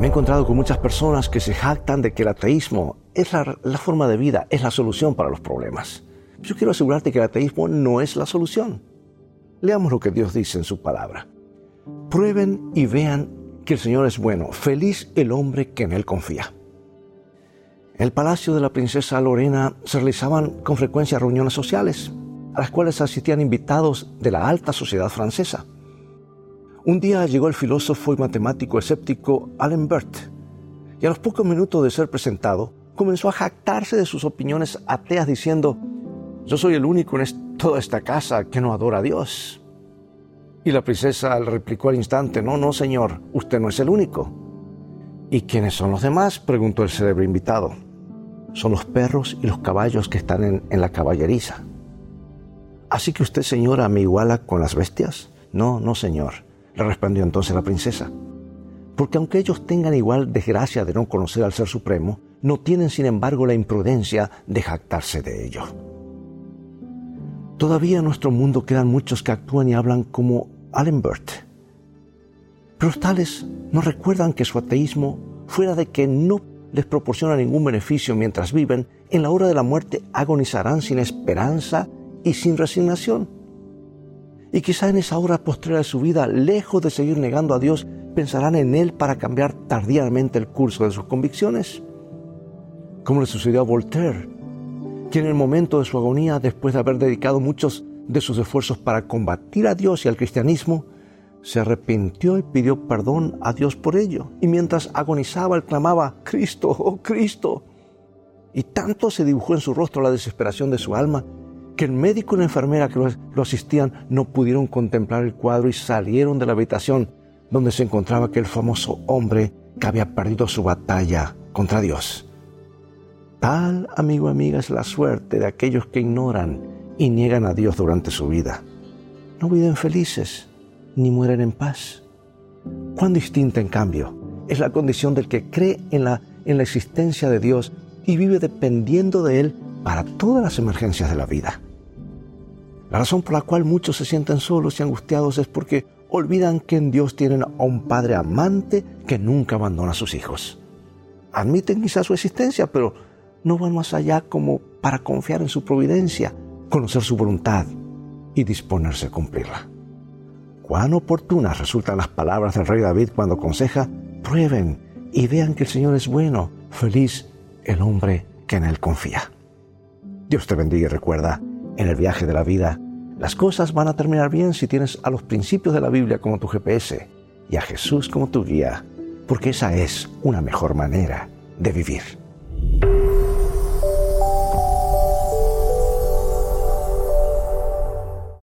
Me he encontrado con muchas personas que se jactan de que el ateísmo es la, forma de vida, es la solución para los problemas. Yo quiero asegurarte que el ateísmo no es la solución. Leamos lo que Dios dice en su palabra. Prueben y vean que el Señor es bueno. Feliz el hombre que en Él confía. En el palacio de la princesa Lorena se realizaban con frecuencia reuniones sociales, a las cuales asistían invitados de la alta sociedad francesa. Un día llegó el filósofo y matemático escéptico Allen Bert, y a los pocos minutos de ser presentado, comenzó a jactarse de sus opiniones ateas diciendo, yo soy el único en toda esta casa que no adora a Dios. Y la princesa le replicó al instante, no, no, señor, usted no es el único. ¿Y quiénes son los demás? preguntó el célebre invitado. Son los perros y los caballos que están en, en la caballeriza. ¿Así que usted, señora, me iguala con las bestias? No, no, señor respondió entonces la princesa. Porque aunque ellos tengan igual desgracia de no conocer al Ser Supremo, no tienen sin embargo la imprudencia de jactarse de ello. Todavía en nuestro mundo quedan muchos que actúan y hablan como Allenbert. Pero tales no recuerdan que su ateísmo, fuera de que no les proporciona ningún beneficio mientras viven, en la hora de la muerte agonizarán sin esperanza y sin resignación y quizá en esa hora postrera de su vida, lejos de seguir negando a Dios, pensarán en Él para cambiar tardíamente el curso de sus convicciones. Como le sucedió a Voltaire, quien en el momento de su agonía, después de haber dedicado muchos de sus esfuerzos para combatir a Dios y al cristianismo, se arrepintió y pidió perdón a Dios por ello. Y mientras agonizaba, él clamaba, Cristo, oh Cristo. Y tanto se dibujó en su rostro la desesperación de su alma que el médico y la enfermera que lo, asistían no pudieron contemplar el cuadro y salieron de la habitación donde se encontraba aquel famoso hombre que había perdido su batalla contra Dios. Tal, amigo amiga, es la suerte de aquellos que ignoran y niegan a Dios durante su vida. No viven felices ni mueren en paz. Cuán distinta, en cambio, es la condición del que cree en la, en la existencia de Dios y vive dependiendo de Él para todas las emergencias de la vida. La razón por la cual muchos se sienten solos y angustiados es porque olvidan que en Dios tienen a un Padre amante que nunca abandona a sus hijos. Admiten quizá su existencia, pero no van más allá como para confiar en su providencia, conocer su voluntad y disponerse a cumplirla. Cuán oportunas resultan las palabras del rey David cuando aconseja, prueben y vean que el Señor es bueno, feliz el hombre que en Él confía. Dios te bendiga y recuerda, en el viaje de la vida, las cosas van a terminar bien si tienes a los principios de la Biblia como tu GPS y a Jesús como tu guía, porque esa es una mejor manera de vivir.